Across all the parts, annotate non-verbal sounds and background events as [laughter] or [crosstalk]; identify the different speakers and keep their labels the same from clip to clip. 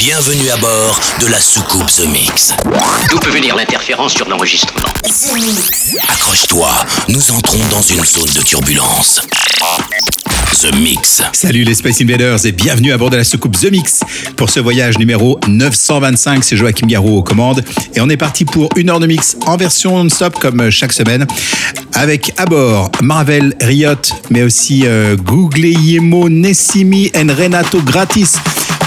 Speaker 1: Bienvenue à bord de la soucoupe The Mix.
Speaker 2: D'où peut venir l'interférence sur l'enregistrement
Speaker 1: Accroche-toi, nous entrons dans une zone de turbulence. The Mix.
Speaker 3: Salut les Space Invaders et bienvenue à bord de la soucoupe The Mix. Pour ce voyage numéro 925, c'est Joachim Garraud aux commandes. Et on est parti pour une heure de mix en version non-stop comme chaque semaine. Avec à bord Marvel, Riot, mais aussi euh, Guglielmo Nessimi et Renato Gratis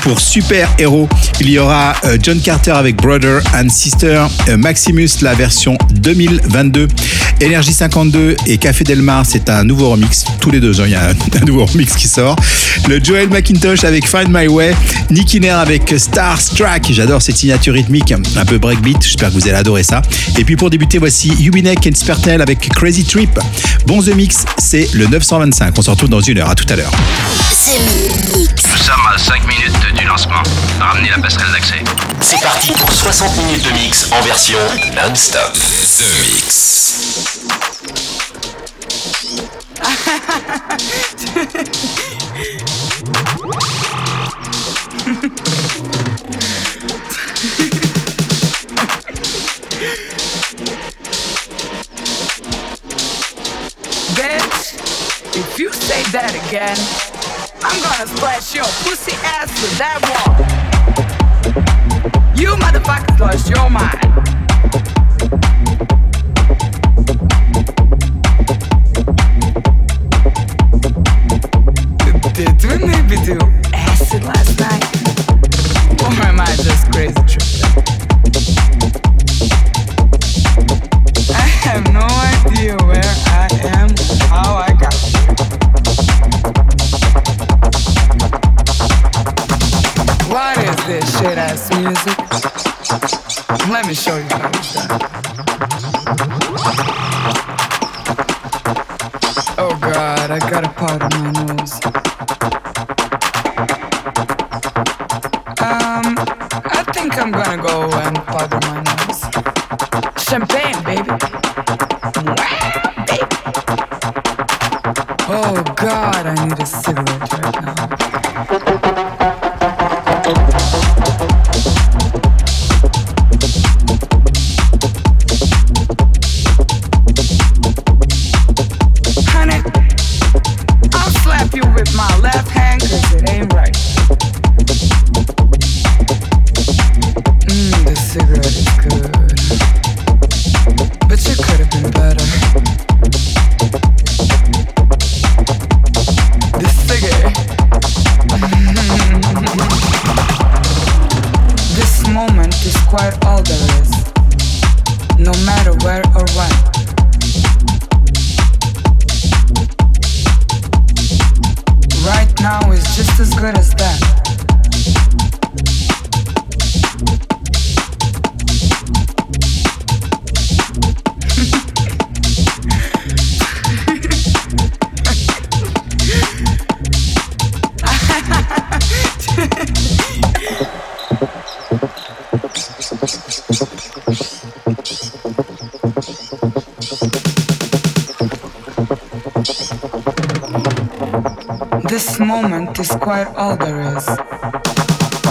Speaker 3: pour Super Héros. Il y aura euh, John Carter avec Brother and Sister, euh, Maximus la version 2022, Energy 52 et Café Delmar, c'est un nouveau remix. Tous les deux, hein, il y a [laughs] un, nouveau remix qui sort. Le Joel McIntosh avec Find My Way, Nicky Nair avec Starstruck. J'adore cette signature rythmique, un peu breakbeat. J'espère que vous allez adorer ça. Et puis pour débuter, voici Ubinek et Spertel avec Crazy Trip. Bon The Mix, c'est le 925. On se retrouve dans une heure. À tout à l'heure.
Speaker 4: Nous sommes à 5 minutes du lancement. Ramenez la passerelle d'accès.
Speaker 1: C'est parti pour 60 minutes de mix en version non-stop. The Mix.
Speaker 5: Bitch, if you say that again, I'm gonna splash your pussy ass with that wall. You motherfuckers lost your mind. Did we maybe do acid last night? Or am I just crazy show you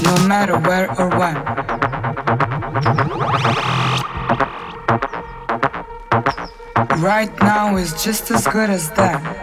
Speaker 5: No matter where or when. Right now is just as good as that.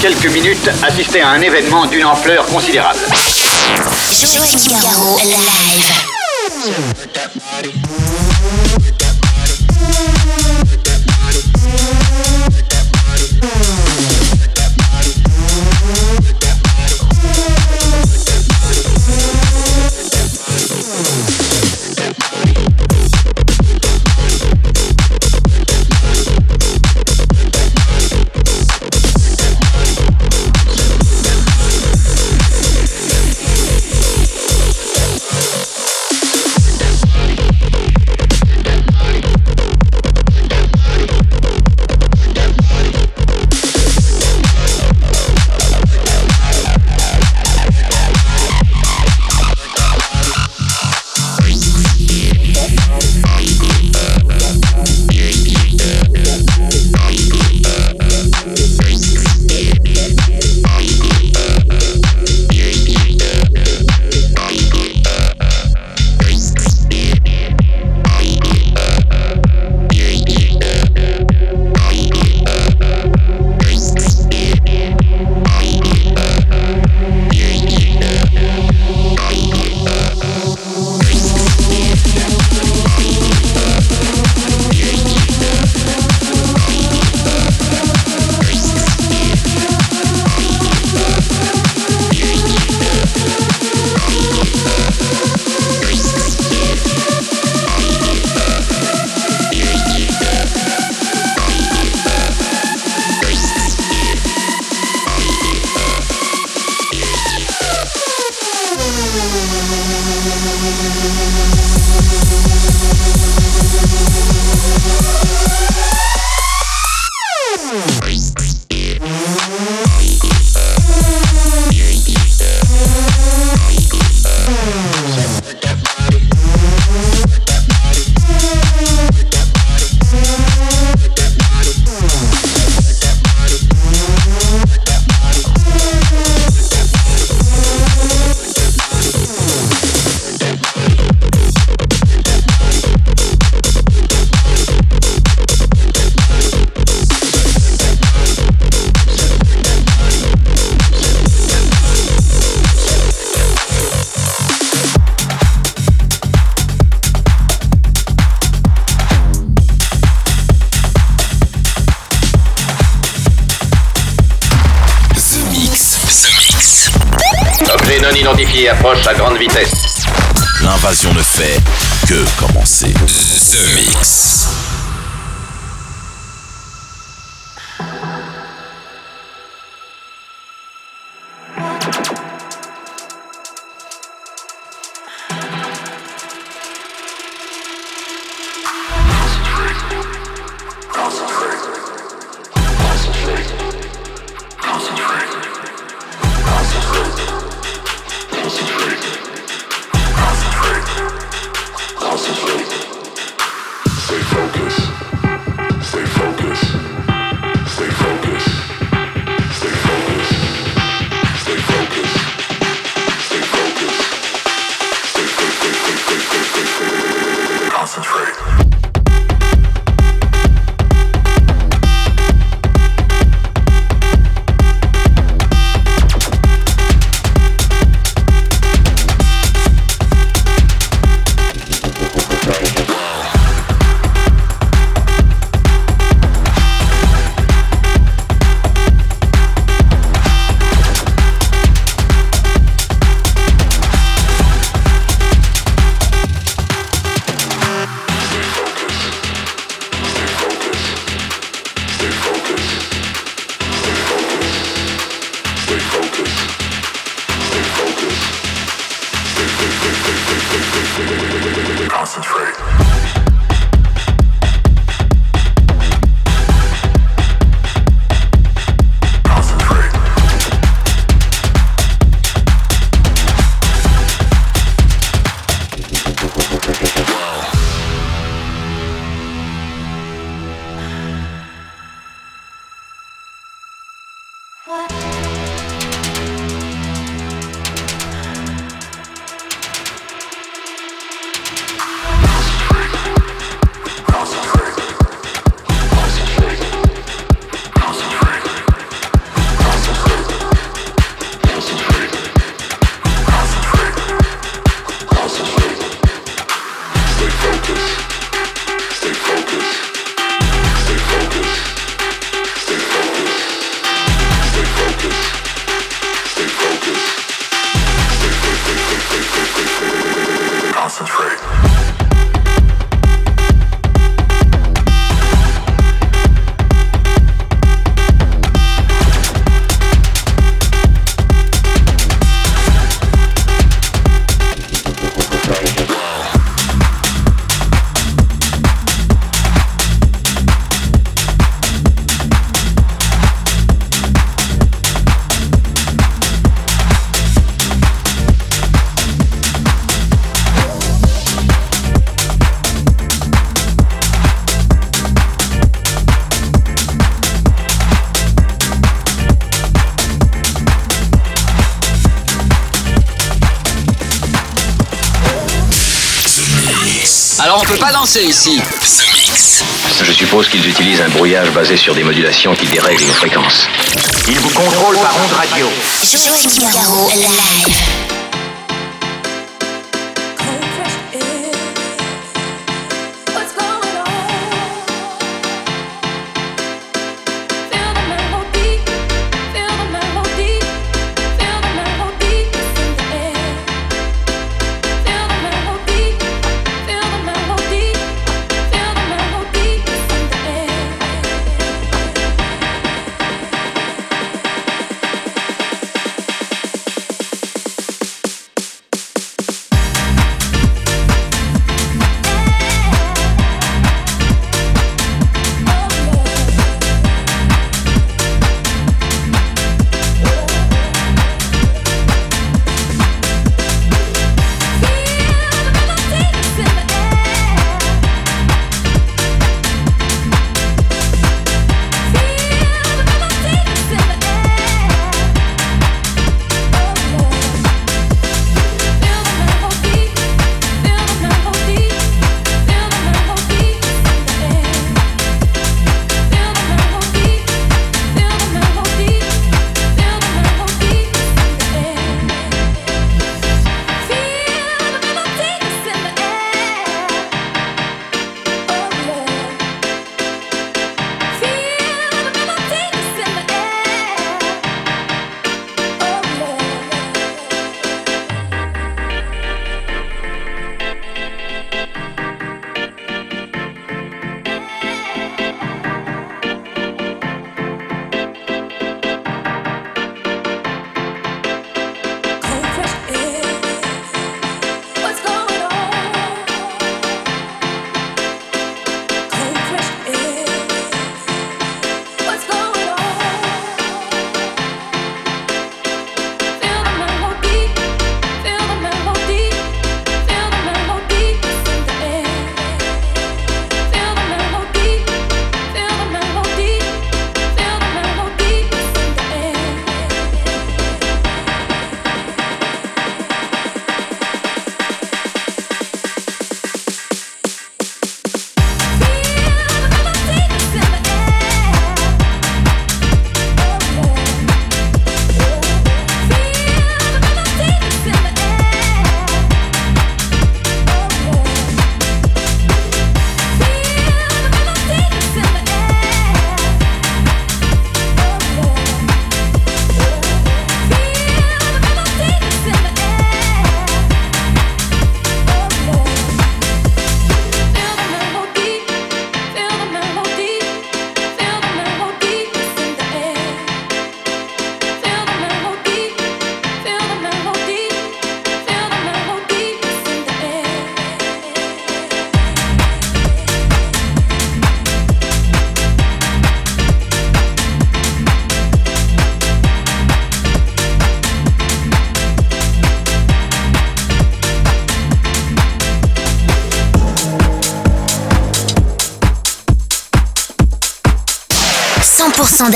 Speaker 6: Quelques minutes assister à un événement d'une ampleur considérable.
Speaker 7: Ici.
Speaker 4: Je suppose qu'ils utilisent un brouillage basé sur des modulations qui dérèglent nos fréquences.
Speaker 7: Ils vous contrôlent par onde radio.
Speaker 8: Joachim Garraud, live.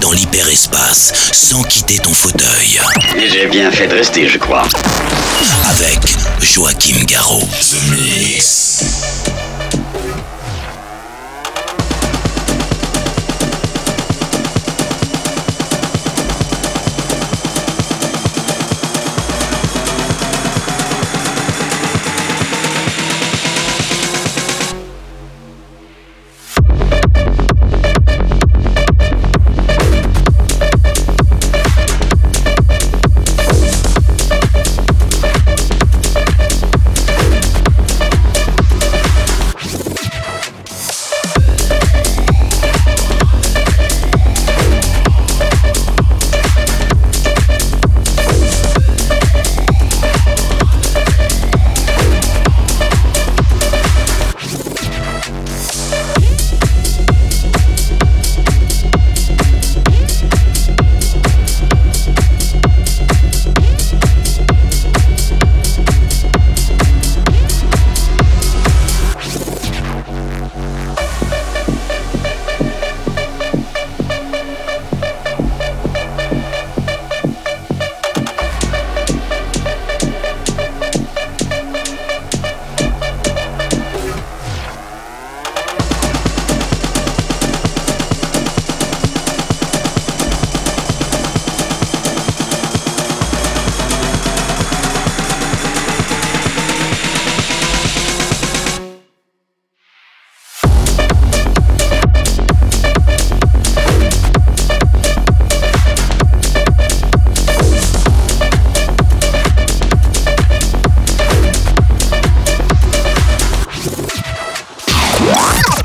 Speaker 9: dans l'hyperespace sans quitter ton fauteuil.
Speaker 4: Mais J'ai bien fait de rester, je crois.
Speaker 9: Avec Joachim Garraud. Mix.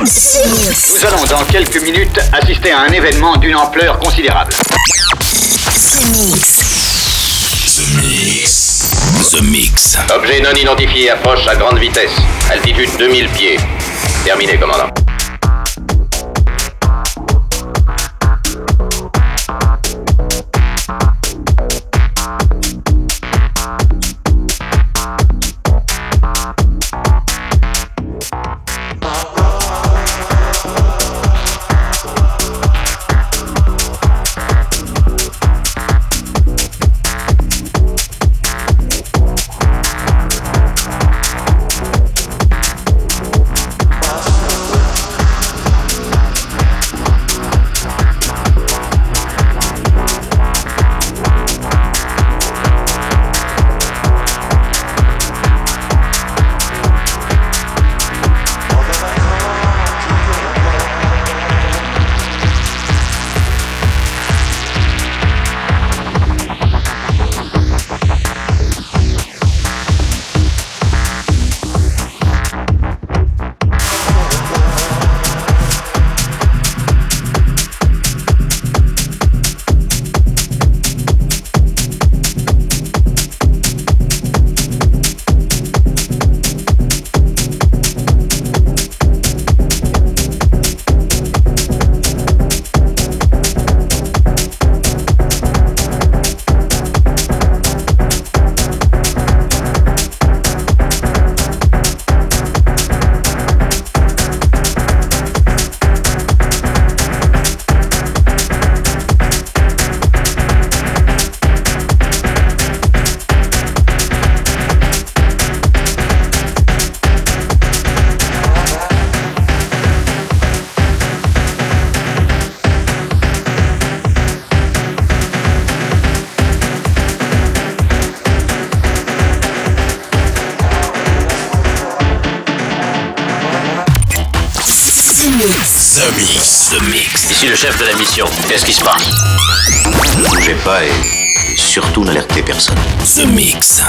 Speaker 10: Nous allons dans quelques minutes assister à un événement d'une ampleur considérable.
Speaker 11: The Mix.
Speaker 12: Objet non identifié approche à grande vitesse. Altitude 2000 pieds. Terminé, commandant.
Speaker 4: Ici le chef de la mission. Qu'est-ce qui se passe? Ne Bougez pas et surtout n'alertez personne.
Speaker 1: The Mix.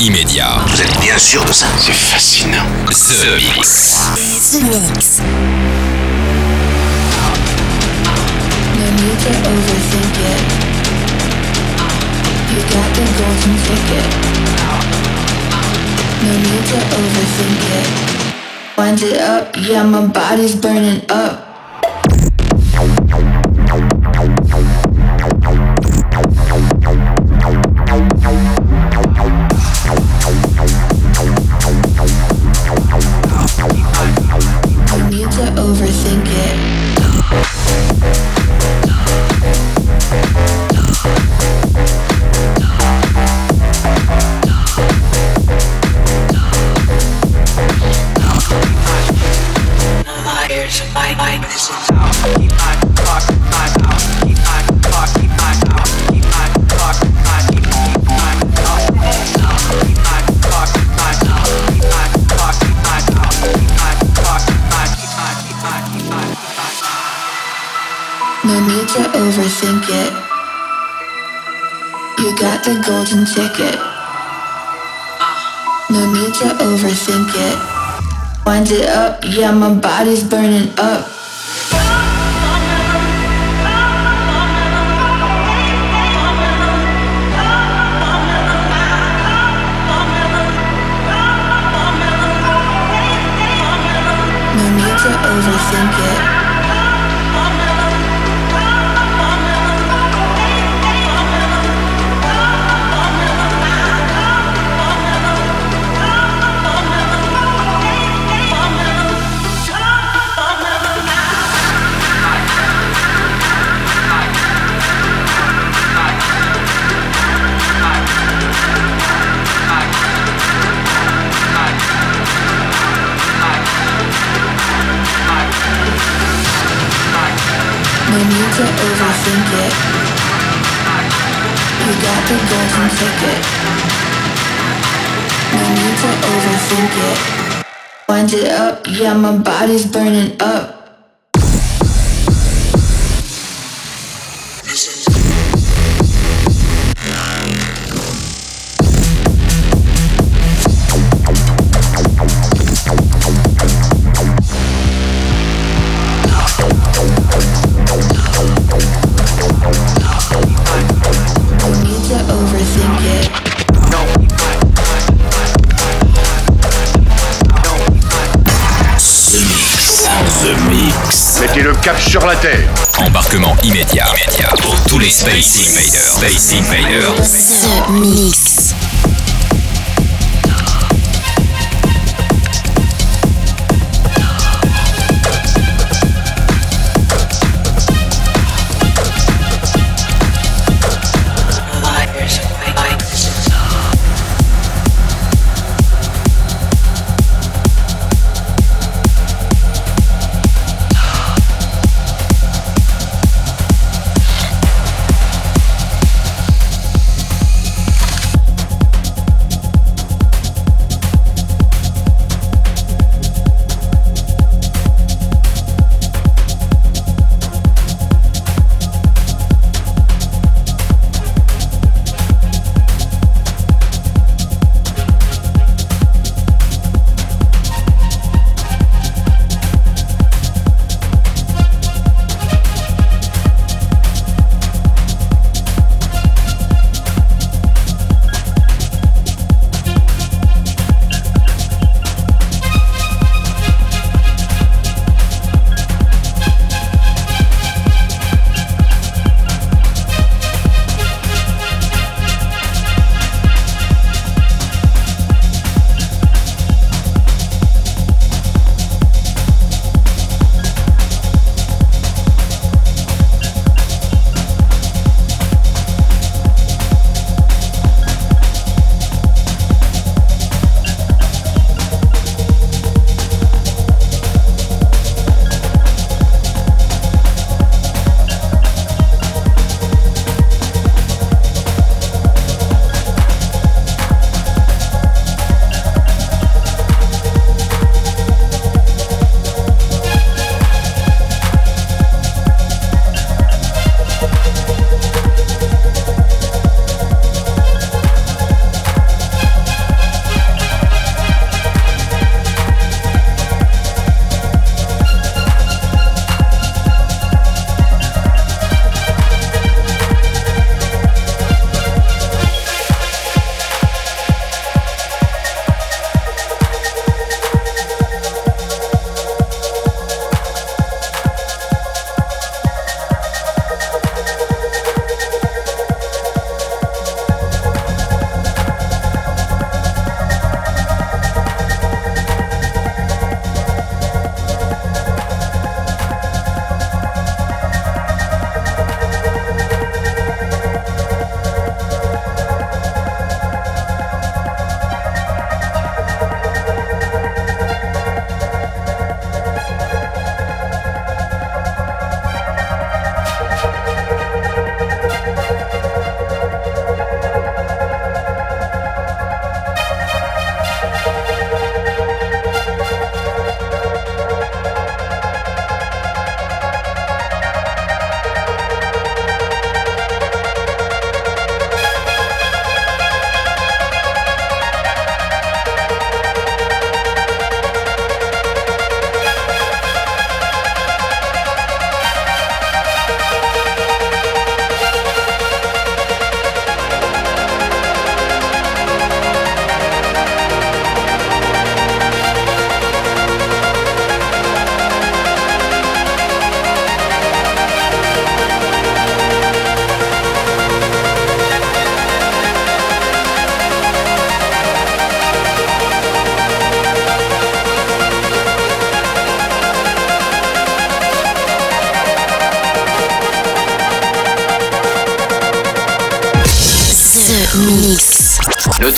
Speaker 1: immédiat.
Speaker 4: Vous êtes bien sûr de ça C'est fascinant.
Speaker 1: The, Mix.
Speaker 8: The Mix.
Speaker 13: No need to overthink it. You got the golden ticket. No need to overthink it. Wind it up, yeah, my body's burning up. golden it. No need to overthink it. Wind it up, yeah, my body's burning up. No need to overthink it. Golden ticket. No need to overthink it. Wind it up, yeah, my body's burning up.
Speaker 6: Immédiat pour tous les Space Invaders. Space Invaders.
Speaker 8: The. Mix.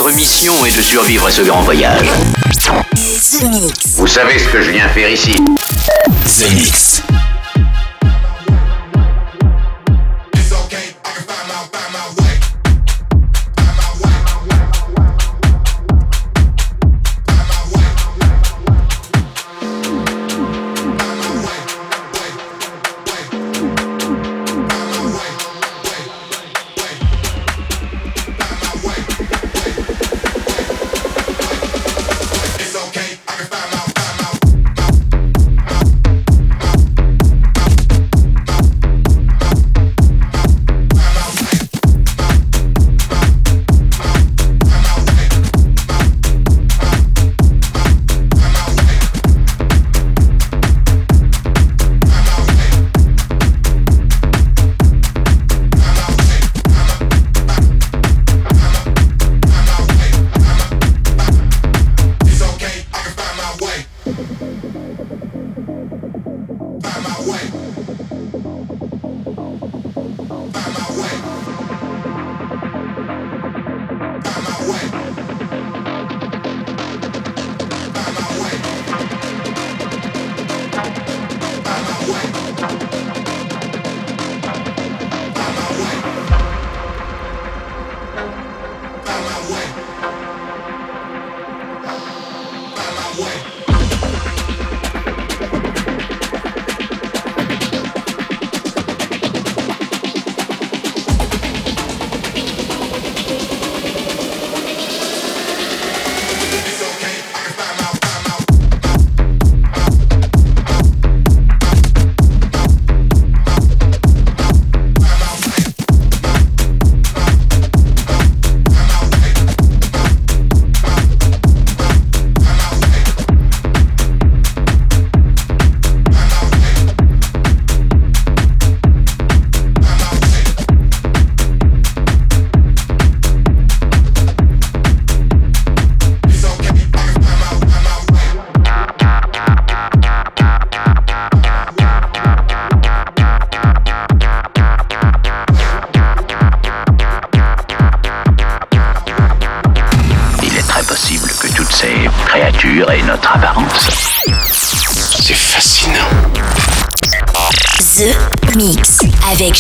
Speaker 4: Notre mission est de survivre à ce grand voyage.
Speaker 8: The Mix.
Speaker 14: Vous savez ce que je viens faire ici
Speaker 9: The Mix.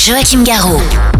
Speaker 8: Joachim Garraud.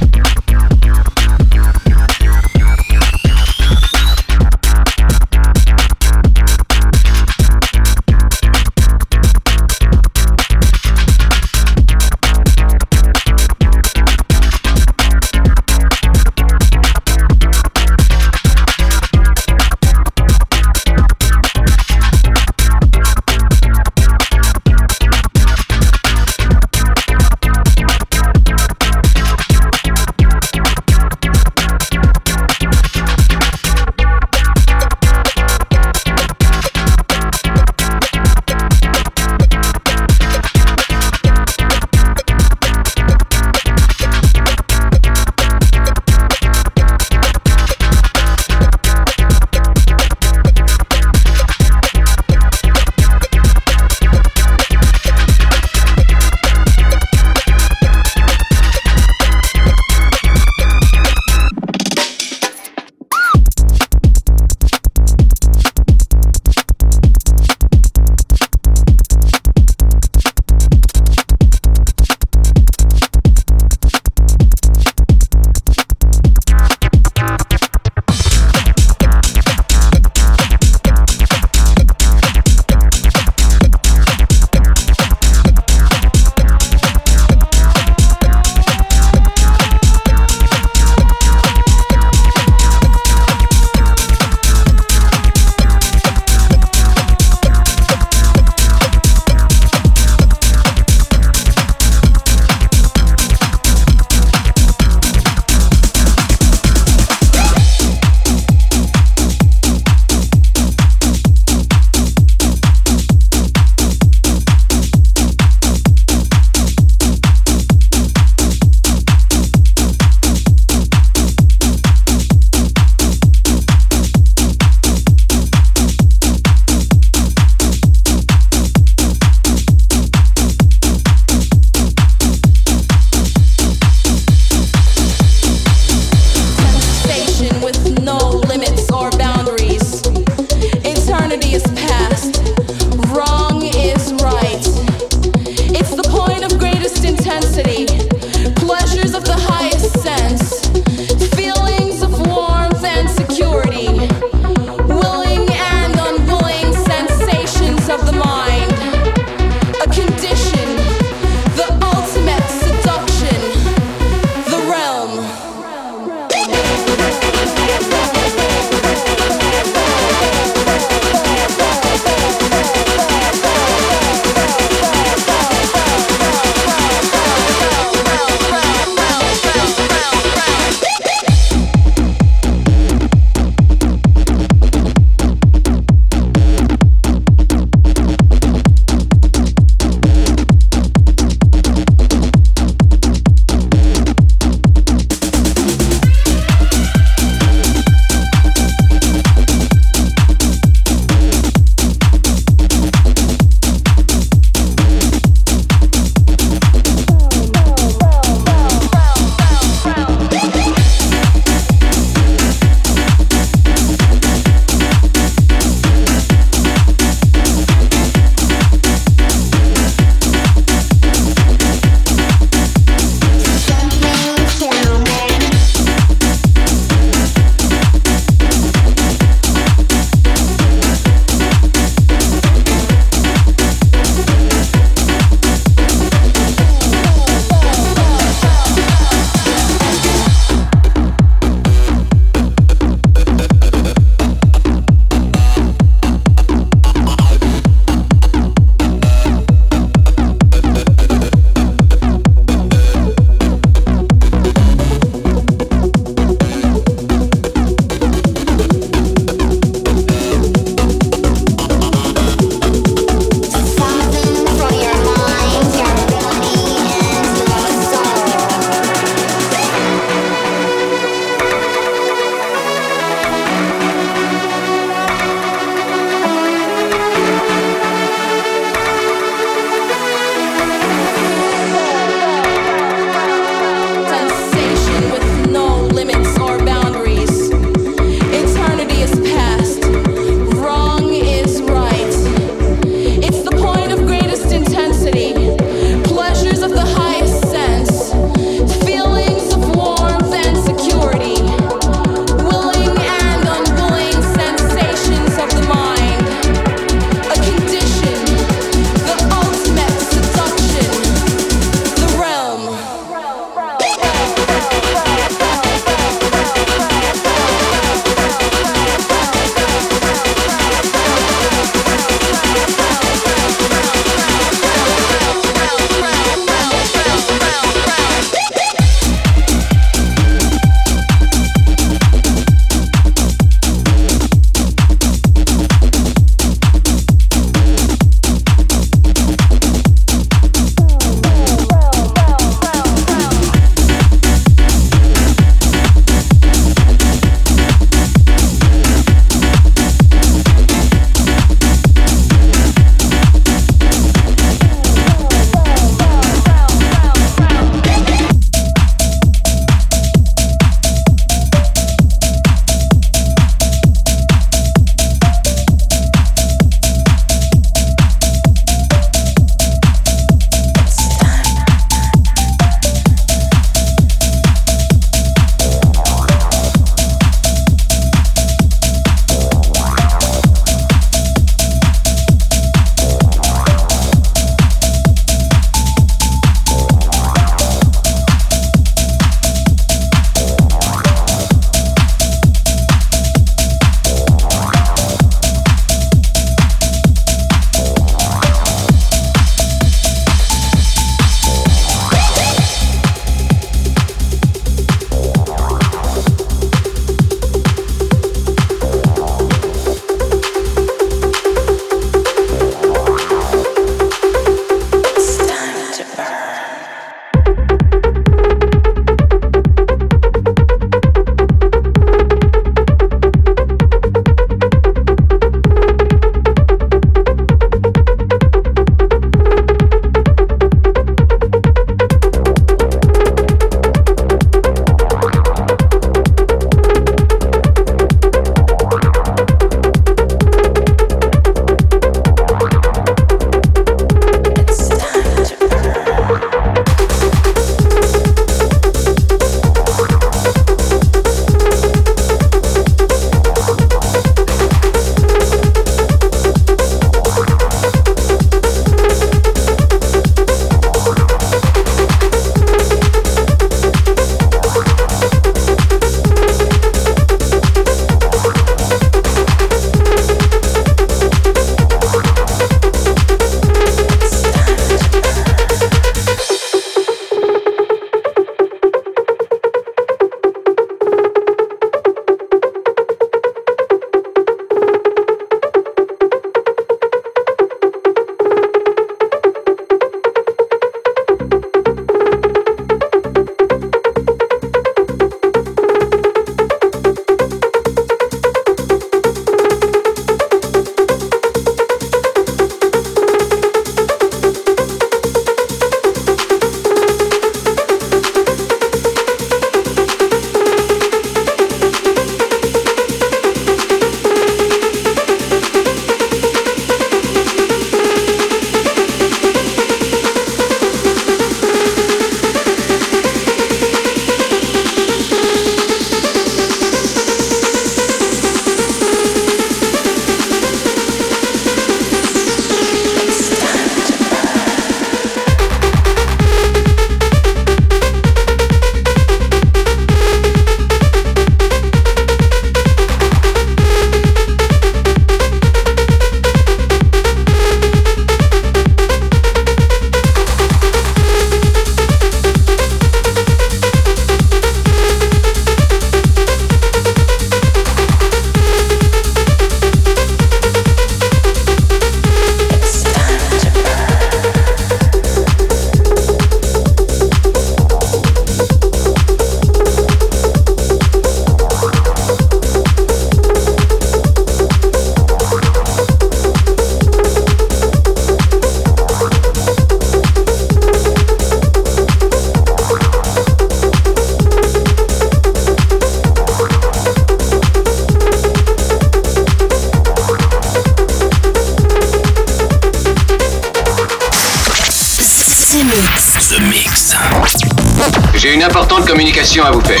Speaker 4: Communication à vous faire.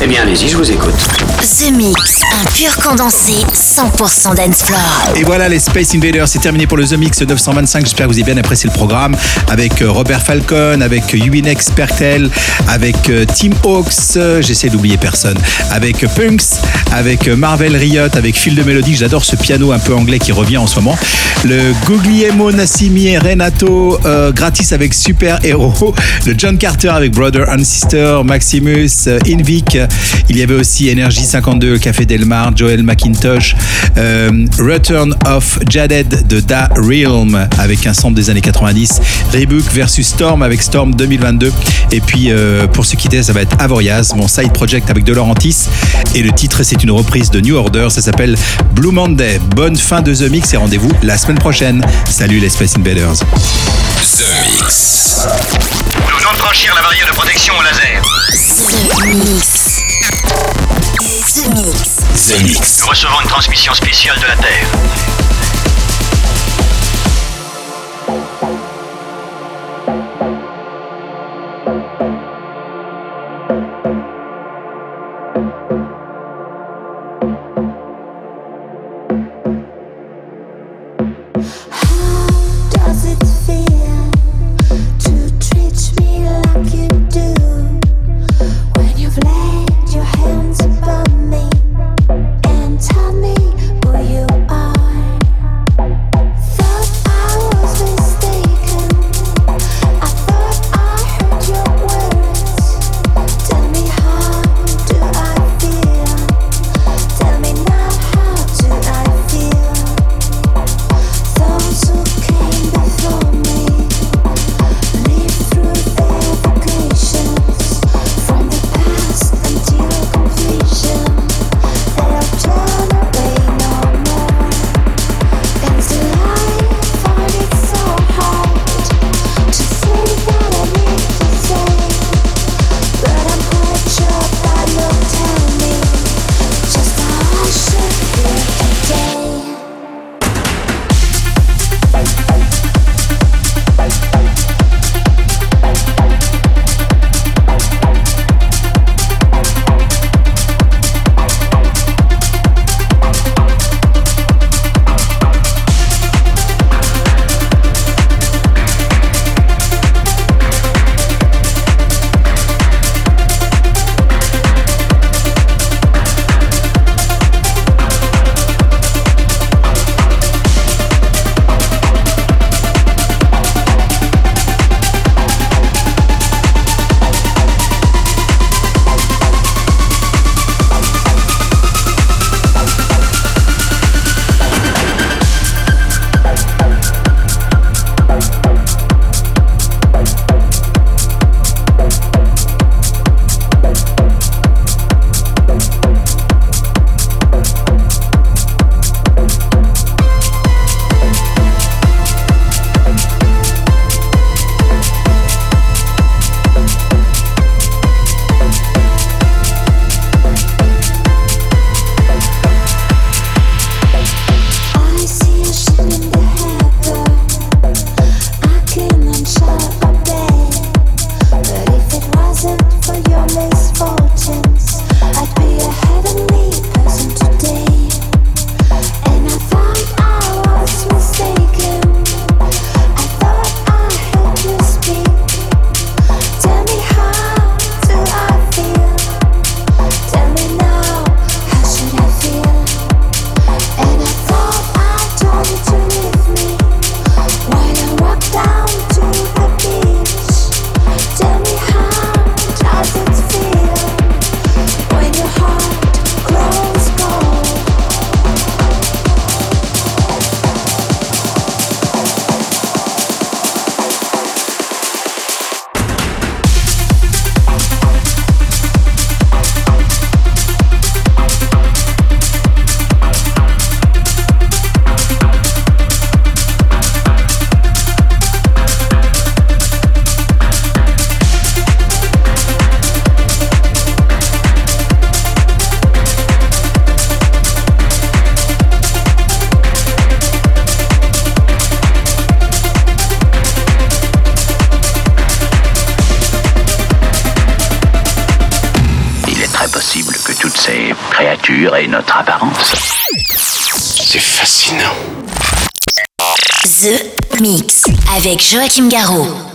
Speaker 7: Eh bien, allez-y, je vous écoute.
Speaker 8: The Mix, un pur condensé 100% dance floor.
Speaker 3: Et voilà les Space Invaders, c'est terminé pour le The Mix 925. J'espère que vous avez bien apprécié le programme avec euh, Robert Falcon, avec Ubinex Pertel, avec euh, Tim Hawks, euh, j'essaie d'oublier personne, avec euh, Punks, avec euh, Marvel Riot, avec Phil de Mélodie. J'adore ce piano un peu anglais qui revient en ce moment. Le Guglielmo Nassimi et Renato euh, gratis avec Super Hero. Le John Carter avec Brother and Sister, Maximus, euh, Invic. Il y avait aussi Energy 52, Café Delmar, Joel McIntosh, euh, Return of Jaded de Da Realm avec un sample des années 90, Rebook versus Storm avec Storm 2022. Et puis euh, pour se quitter, ça va être Avoriaz, mon side project avec De Laurentis. Et le titre, c'est une reprise de New Order, ça s'appelle Blue Monday. Bonne fin de The Mix et rendez-vous la semaine prochaine. Salut les Space Invaders.
Speaker 1: The Mix.
Speaker 2: Nous venons de franchir la barrière de protection au laser.
Speaker 8: The Mix. The Mix.
Speaker 1: The Mix.
Speaker 2: Nous recevons une transmission spéciale de la Terre.
Speaker 8: Joachim Garraud.